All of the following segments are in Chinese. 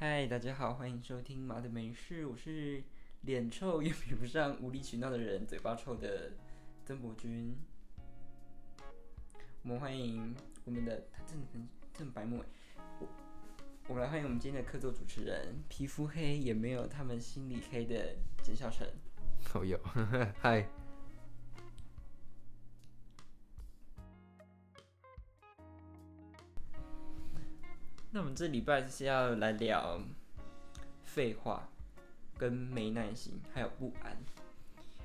嗨，大家好，欢迎收听马的美事，我是脸臭又比不上无理取闹的人，嘴巴臭的曾博君。我们欢迎我们的他正白目我我们来欢迎我们今天的客座主持人，皮肤黑也没有他们心里黑的简孝成。哦有，嗨，那我们这礼拜是要来聊废话、跟没耐心，还有不安。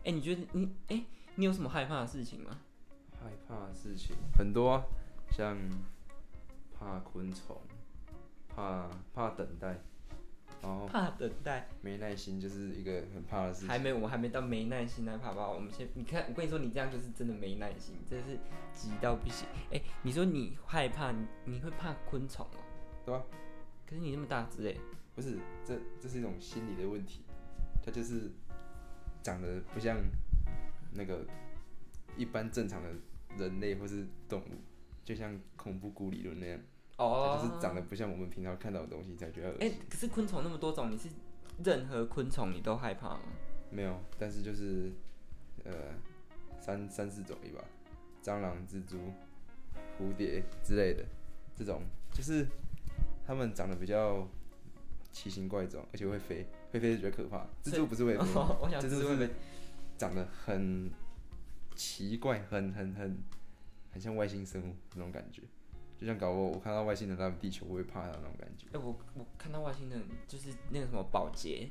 哎、你觉得你哎、你有什么害怕的事情吗？害怕的事情很多啊，像怕昆虫，怕怕等待，然后怕等待，没耐心就是一个很怕的事情。还没，我还没到没耐心那怕吧。我们先，你看，我跟你说，你这样就是真的没耐心，真是急到不行。哎、你说你害怕，你你会怕昆虫哦、对啊，可是你那么大只哎，不是，这这是一种心理的问题，它就是长得不像那个一般正常的人类或是动物，就像恐怖谷理论那样，它哦，就是长得不像我们平常看到的东西才觉得恶哎、心。可是昆虫那么多种，你是任何昆虫你都害怕吗？没有，但是就是呃三三四种吧，蟑螂、蜘蛛、蝴蝶之类的这种，就是它们长得比较奇形怪状，而且会飞，会飞就觉得可怕。蜘蛛不是会飞，哦，我想蜘蜘蛛会被蛛是长得很奇怪，很很很很像外星生物那种感觉，就像搞我我看到外星人来地球，我会怕他那种感觉。哎、我我看到外星人就是那个什么保洁，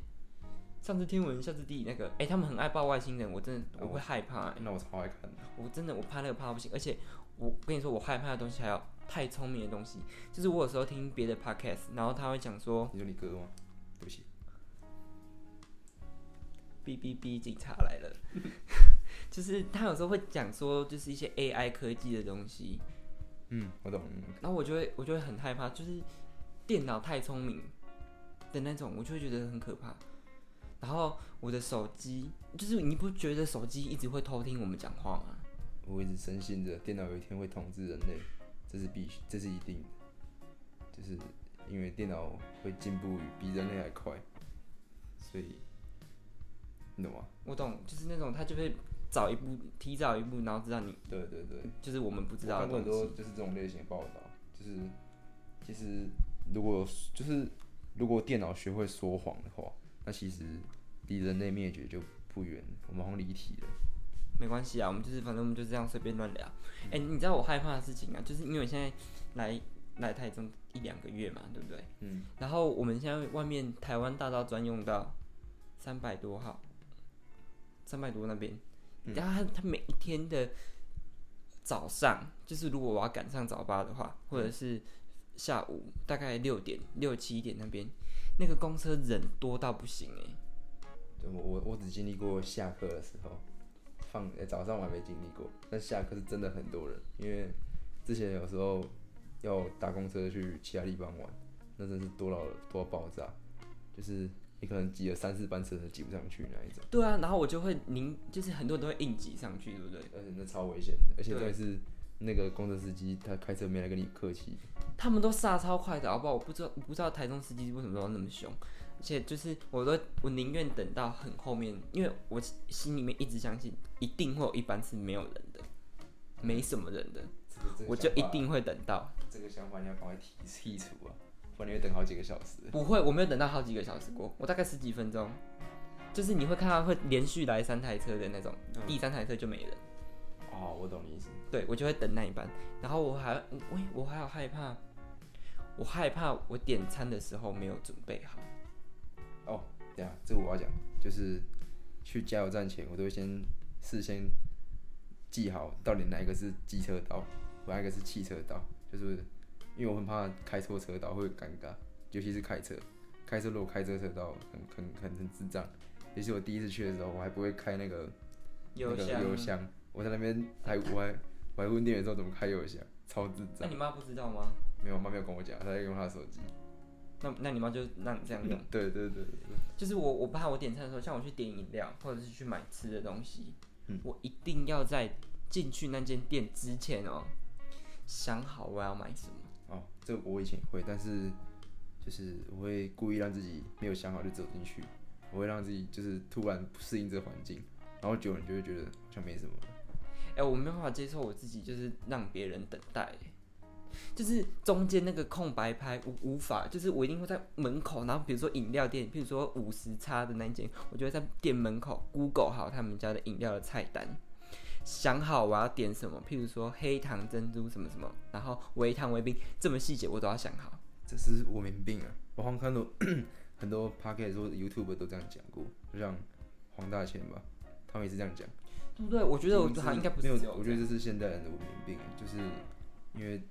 上次天文下次地理那个，哎、他们很爱抱外星人，我真的我会害怕、哎那我超爱看的，我真的我怕那个怕到不行，而且我跟你说，我害怕的东西还有太聪明的东西，就是我有时候听别的 podcast，然后他会讲说，你说你哥吗？对不起，哔哔哔，警察来了，就是他有时候会讲说，就是一些 AI 科技的东西，嗯，我懂。然后我就会我就会很害怕，就是电脑太聪明的那种，我就会觉得很可怕。然后我的手机，就是你不觉得手机一直会偷听我们讲话吗？我一直深信着电脑有一天会统治人类，这是必须，这是一定的，就是因为电脑会进步比人类还快，所以你懂吗？我懂，就是那种他就会早一步提早一步，然后知道你对对对，就是我们不知道的东西。多就是这种类型的报道，就是其实如果就是如果电脑学会说谎的话，那其实离人类灭绝就不远，我们好像离题了。没关系啊，我们就是反正我们就这样随便乱聊。哎、你知道我害怕的事情啊，就是因为我现在来来台中一两个月嘛，对不对？嗯。然后我们现在外面台湾大道专用道三百多号，三百多那边，嗯然后他他每一天的早上，就是如果我要赶上早八的话，或者是下午大概六点六七点那边，那个公车人多到不行哎、对我我我只经历过下课的时候，放、呃早上我还没经历过，但下课是真的很多人，因为之前有时候要搭公车去其他地方玩，那真是多到多到爆炸，就是你可能挤了三四班车都挤不上去那一种，对啊，然后我就会您，就是很多人都会硬挤上去，对不对？而且那超危险的，而且对重点是那个公车司机他开车没来跟你客气，他们都刹超快的，好不好？我不知道，我不知道台中司机为什么都要那么凶，而且就是我都我宁愿等到很后面，因为我心里面一直相信一定会有一班是没有人的，没什么人的，这个这个我就一定会等到。这个想法你要赶快剔剔除啊，不然你会等好几个小时。不会，我没有等到好几个小时过，我大概十几分钟，就是你会看到会连续来三台车的那种，嗯第三台车就没人，哦，我懂你意思。对我就会等那一班，然后我还我我还有害怕，我害怕我点餐的时候没有准备好。哦，对啊，这个我要讲，就是去加油站前，我都会先事先记好到底哪一个是机车道，哪一个是汽车道，就是因为我很怕开错车道会尴尬，尤其是开车，开车如果开这个车道很很很很智障。尤其我第一次去的时候，我还不会开那个那个油箱，我在那边还我还我还问店员说怎么开油箱，超智障。那你妈不知道吗？没有，我妈没有跟我讲，她在用她的手机。那那你妈就让你这样用。对对对就是我我怕我点餐的时候，像我去点饮料或者是去买吃的东西，嗯我一定要在进去那间店之前哦，想好我要买什么。哦，这个我以前也会，但是就是我会故意让自己没有想好就走进去，我会让自己就是突然不适应这个环境，然后久了你就会觉得好像没什么了。哎、我没办法接受我自己，就是让别人等待、欸就是中间那个空白拍无无法，就是我一定会在门口，然后比如说饮料店，比如说五十叉的那一间，我就会在店门口 Google 好他们家的饮料的菜单，想好我要点什么，譬如说黑糖珍珠什么什么，然后微糖微冰，这么细节我都要想好。这是文明病啊！我好像看到 很多 p o c a s t 或者 YouTube 都这样讲过，就像黄大千吧，他们也是这样讲。对不对？我觉得我已经好像应该不是只有，我觉得这是现代人的文明病，就是因为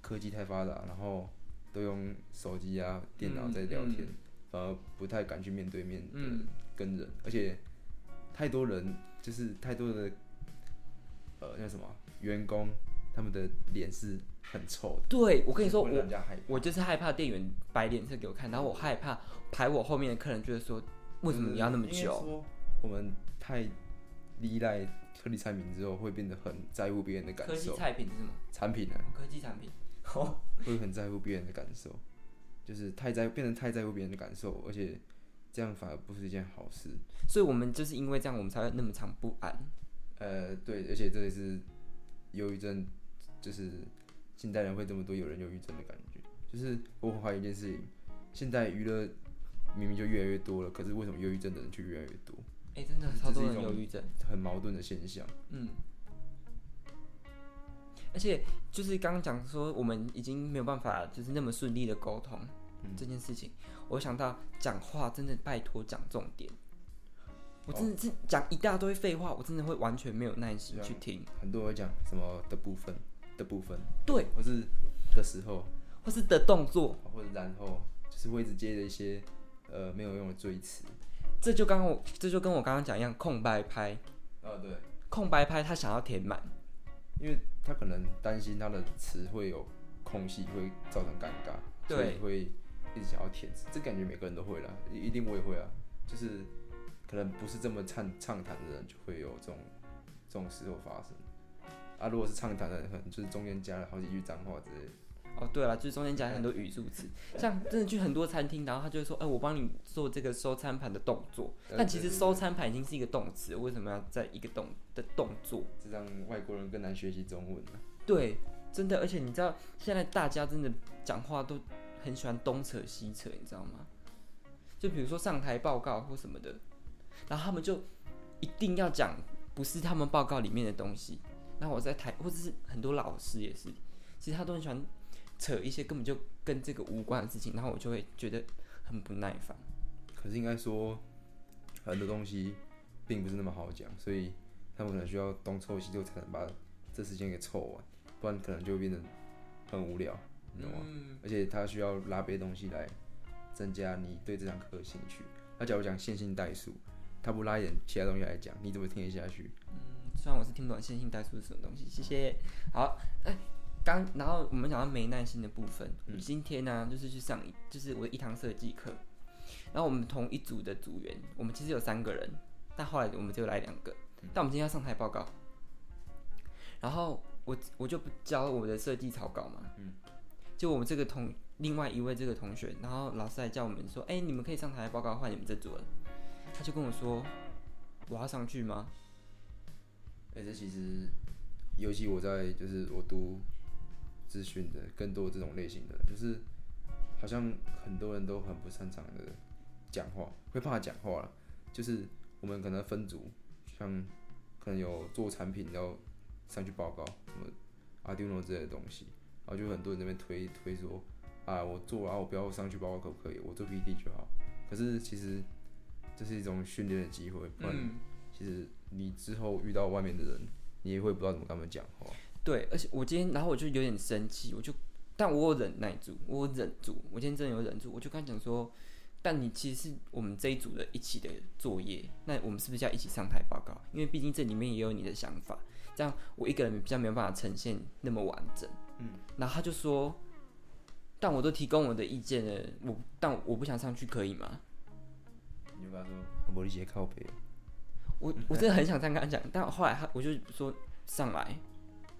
科技太发达，然后都用手机啊、电脑在聊天，反而不太敢去面对面的嗯跟人，而且太多人就是太多的呃那什么员工，他们的脸是很臭的。对我跟你说，我我就是害怕店员摆脸色给我看，然后我害怕排我后面的客人就会说，为什么你要那么久？我们太依赖科技产品之后，会变得很在乎别人的感科技受。菜品是什么？产品呢、科技产品。会很在乎别人的感受，就是太在变成太在乎别人的感受，而且这样反而不是一件好事。所以我们就是因为这样，我们才会那么长不安。呃，对，而且这也是忧郁症，就是现代人会这么多有人忧郁症的感觉。就是我很怀疑一件事情，现在娱乐明明就越来越多了，可是为什么忧郁症的人却越来越多？哎、真的超多忧郁症。很矛盾的现象。嗯。而且就是刚刚讲说，我们已经没有办法就是那么顺利的沟通、嗯。这件事情，我想到讲话真的拜托讲重点。我真的是讲一大堆废话，我真的会完全没有耐心去听，很多人讲什么的部分的部分，对，或是的时候，或是的动作，或者然后，就是会一直接着一些呃没有用的赘词。这就刚刚我这就跟我刚刚讲一样，空白拍，啊，对，空白拍他想要填满，因为他可能担心他的词会有空隙，会造成尴尬，所以会一直想要填词。这感觉每个人都会啦，一一定我也会啊。就是可能不是这么畅畅谈的人，就会有这种这种时候发生。啊，如果是畅谈的人，可能就是中间加了好几句脏话之类的。哦，对了，就是中间讲很多语助词，像真的去很多餐厅，然后他就会说，哎、我帮你做这个收餐盘的动作，呃但其实收餐盘已经是一个动词，为什么要在一个动的动作？这让外国人更难学习中文了。对，真的，而且你知道现在大家真的讲话都很喜欢东扯西扯，你知道吗？就比如说上台报告或什么的，然后他们就一定要讲不是他们报告里面的东西。然后我在台，或者是很多老师也是，其实他都很喜欢扯一些根本就跟这个无关的事情，然后我就会觉得很不耐烦。可是应该说，很多东西并不是那么好讲，所以他们可能需要东凑西凑才能把这时间给凑完，不然可能就会变得很无聊，你懂吗？嗯，而且他需要拉别的东西来增加你对这堂课的兴趣。那假如讲线性代数，他不拉一点其他东西来讲，你怎么听得下去？嗯虽然我是听不懂线性代数是什么东西，谢谢。好，哎、刚然后我们讲到没耐心的部分，嗯。今天呢、就是去上一就是我的一堂设计课，然后我们同一组的组员，我们其实有三个人，但后来我们就来两个，但我们今天要上台报告，然后我我就不教我的设计草稿嘛，嗯，就我们这个同另外一位这个同学，然后老师还叫我们说，哎、你们可以上台报告，换你们这组了，他就跟我说，我要上去吗？而且其实，尤其我在就是我读资讯的更多这种类型的，就是好像很多人都很不擅长的讲话，会怕讲话了。就是我们可能分组，像可能有做产品要上去报告，什么 Arduino 之类的东西，然后就很多人那边推推说啊，我做了啊，我不要上去报告可不可以？我做 PPT 就好。可是其实这是一种训练的机会，不然。其实你之后遇到外面的人，你也会不知道怎么跟他们讲话。对，而且我今天，然后我就有点生气，我就，但我有忍耐住，我有忍住，我今天真的有忍住，我就跟他讲说，但你其实是我们这一组的一起的作业，那我们是不是要一起上台报告？因为毕竟这里面也有你的想法，这样我一个人比较没有办法呈现那么完整。嗯，然后他就说，但我都提供我的意见了，我但我不想上去，可以吗？你就跟他说，我理解靠背。我我真的很想这样跟他讲，但后来他我就说上来，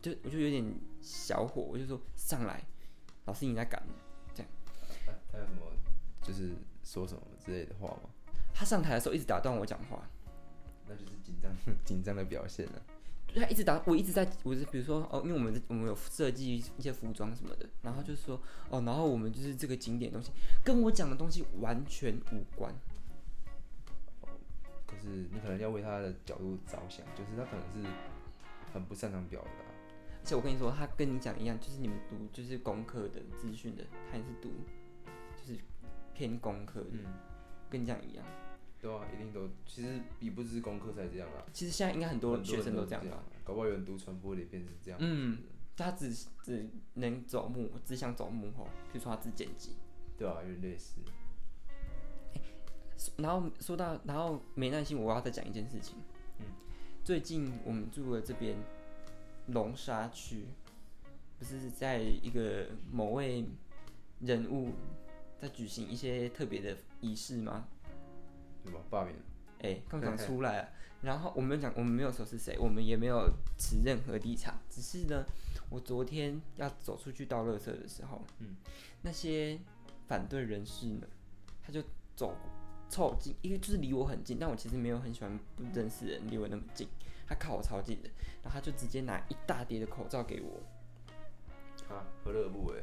就我就有点小火，我就说上来，老师你在赶，这样，他有什么就是说什么之类的话吗？他上台的时候一直打断我讲话，那就是紧张 紧张的表现了。就他一直打，我一直在，我是比如说哦，因为我们我们有设计一些服装什么的，然后就是说哦，然后我们就是这个景点东西，跟我讲的东西完全无关。可是你可能要为他的角度着想，就是他可能是很不擅长表达。而且我跟你说，他跟你讲一样，就是你们读就是工科的资讯的，他也是读就是偏工科的，嗯，跟你讲一样。对啊，一定都其实比不只是工科才这样啦，其实现在应该很多学生都这这样吧。搞不好有人读传播的也变成这样。嗯，他只只能走幕，只想走幕后，比如说他只剪辑。对啊，有点类似。然后说到，然后没耐心，我要再讲一件事情。嗯，最近我们住的这边龙沙区，不是在一个某位人物在举行一些特别的仪式吗？什么？罢免。哎、刚讲出来了。然后我们讲，我们没有说是谁，我们也没有持任何立场，只是呢，我昨天要走出去倒垃圾的时候，嗯，那些反对人士呢，他就走凑近，因为就是离我很近，但我其实没有很喜欢不认识的人离我那么近，他靠我超近的，然后他就直接拿一大叠的口罩给我，啊，何乐而不为？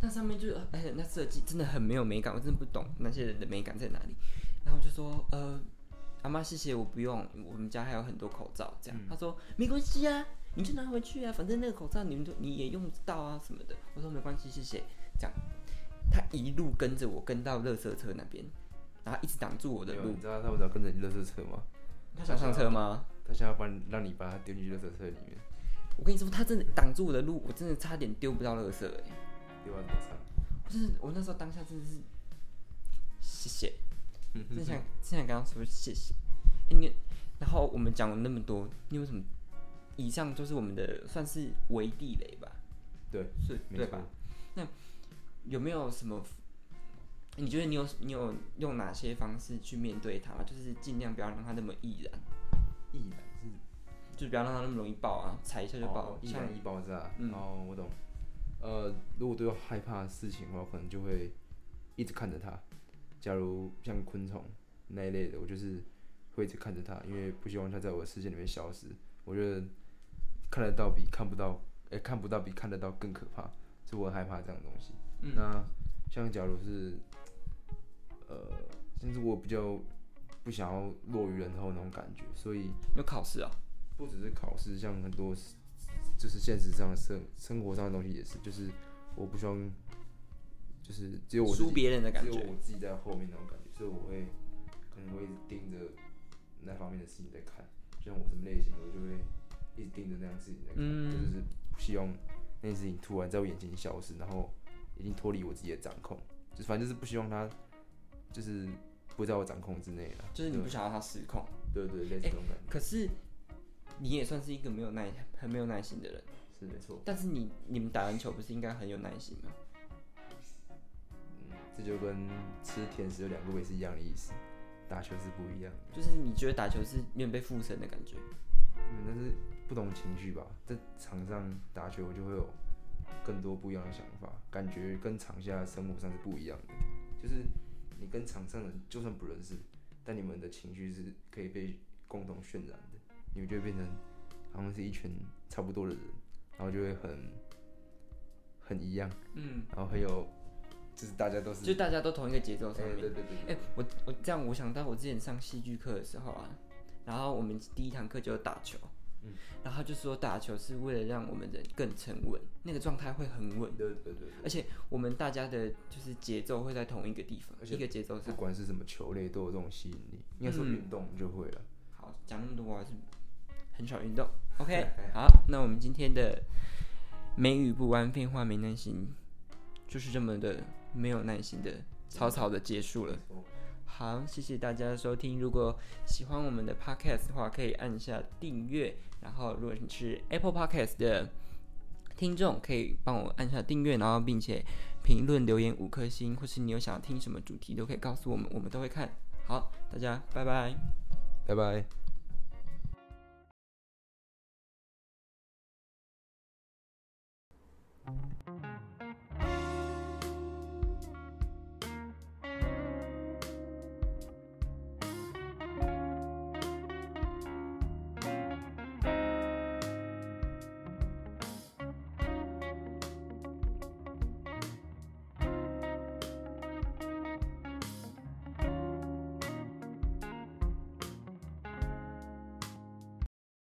那上面就是，而且那设计真的很没有美感，我真的不懂那些人的美感在哪里。然后我就说，呃，阿妈谢谢，我不用，我们家还有很多口罩，这样。嗯他说没关系啊，你就拿回去啊，反正那个口罩你们都你也用不到啊什么的。我说没关系，谢谢。这样，他一路跟着我跟到垃圾车那边，然后一直挡住我的路你。知道他为什么跟着你垃圾车吗？他想上车吗？他想要把你让你把它丢进去垃圾车里面，我跟你说，他真的挡住我的路，我真的差点丢不到垃圾哎、丢完怎么唱？我真是，我那时候当下真的是，谢谢。嗯 真想真想跟他说谢谢。欸你然后我们讲了那么多，你有什么？以上就是我们的算是为地雷吧，对，是对吧？那有没有什么？你觉得你有你有用哪些方式去面对他？就是尽量不要让他那么易燃，易燃是就是不要让它那么容易爆啊，踩一下就爆哦。易像燃易爆炸。嗯哦，我懂。呃，如果对我害怕的事情的话，我可能就会一直看着它。假如像昆虫那一类的，我就是会一直看着它，因为不希望它在我的视线里面消失。我觉得看得到比看不到，哎、看不到比看得到更可怕，所以我很害怕这样的东西。嗯那像假如是，呃，甚至我比较不想要落于人后那种感觉，所以有考试啊，不只是考试，像很多就是现实上的生生活上的东西也是，就是我不希望，就是只有我输别人的感觉只有。我自己在后面那种感觉，所以我会可能会一直盯着那方面的事情在看，就像我什么类型，我就会一直盯着那样事情在看，嗯就是不希望那件事情突然在我眼前消失，然后已经脱离我自己的掌控，就反正就是不希望它就是不在我掌控之内了，就是你不想要他失控，对对对，类似这种感觉，可是你也算是一个没有耐、很没有耐心的人。是没错。但是你你们打篮球不是应该很有耐心吗？嗯，这就跟吃甜食有两个味是一样的意思，打球是不一样的。就是你觉得打球是有点被附身的感觉。嗯，但是不同情绪吧，在场上打球就会有更多不一样的想法，感觉跟场下生活上是不一样的。就是你跟场上人就算不认识，但你们的情绪是可以被共同渲染的，你们就会变成好像是一群差不多的人，然后就会很很一样，嗯，然后很有，就是大家都是就大家都同一个节奏上哎、面。对对对对哎、我我这样，我想到我之前上戏剧课的时候啊，然后我们第一堂课就是打球，嗯，然后他就说打球是为了让我们人更沉稳，那个状态会很稳，对对对对。而且我们大家的就是节奏会在同一个地方，而且一个节奏是不。管是什么球类都有这种吸引力，应该说嗯运动就会了。好，讲那么多，我还是很少运动。OK，哎好，那我们今天的美语不完变化没耐心，就是这么的没有耐心的草草的结束了。好，谢谢大家的收听。如果喜欢我们的 Podcast 的话，可以按下订阅。然后，如果你是 Apple Podcast 的听众，可以帮我按下订阅，然后并且评论留言五颗星，或是你有想要听什么主题，都可以告诉我们，我们都会看。好，大家拜拜。拜拜。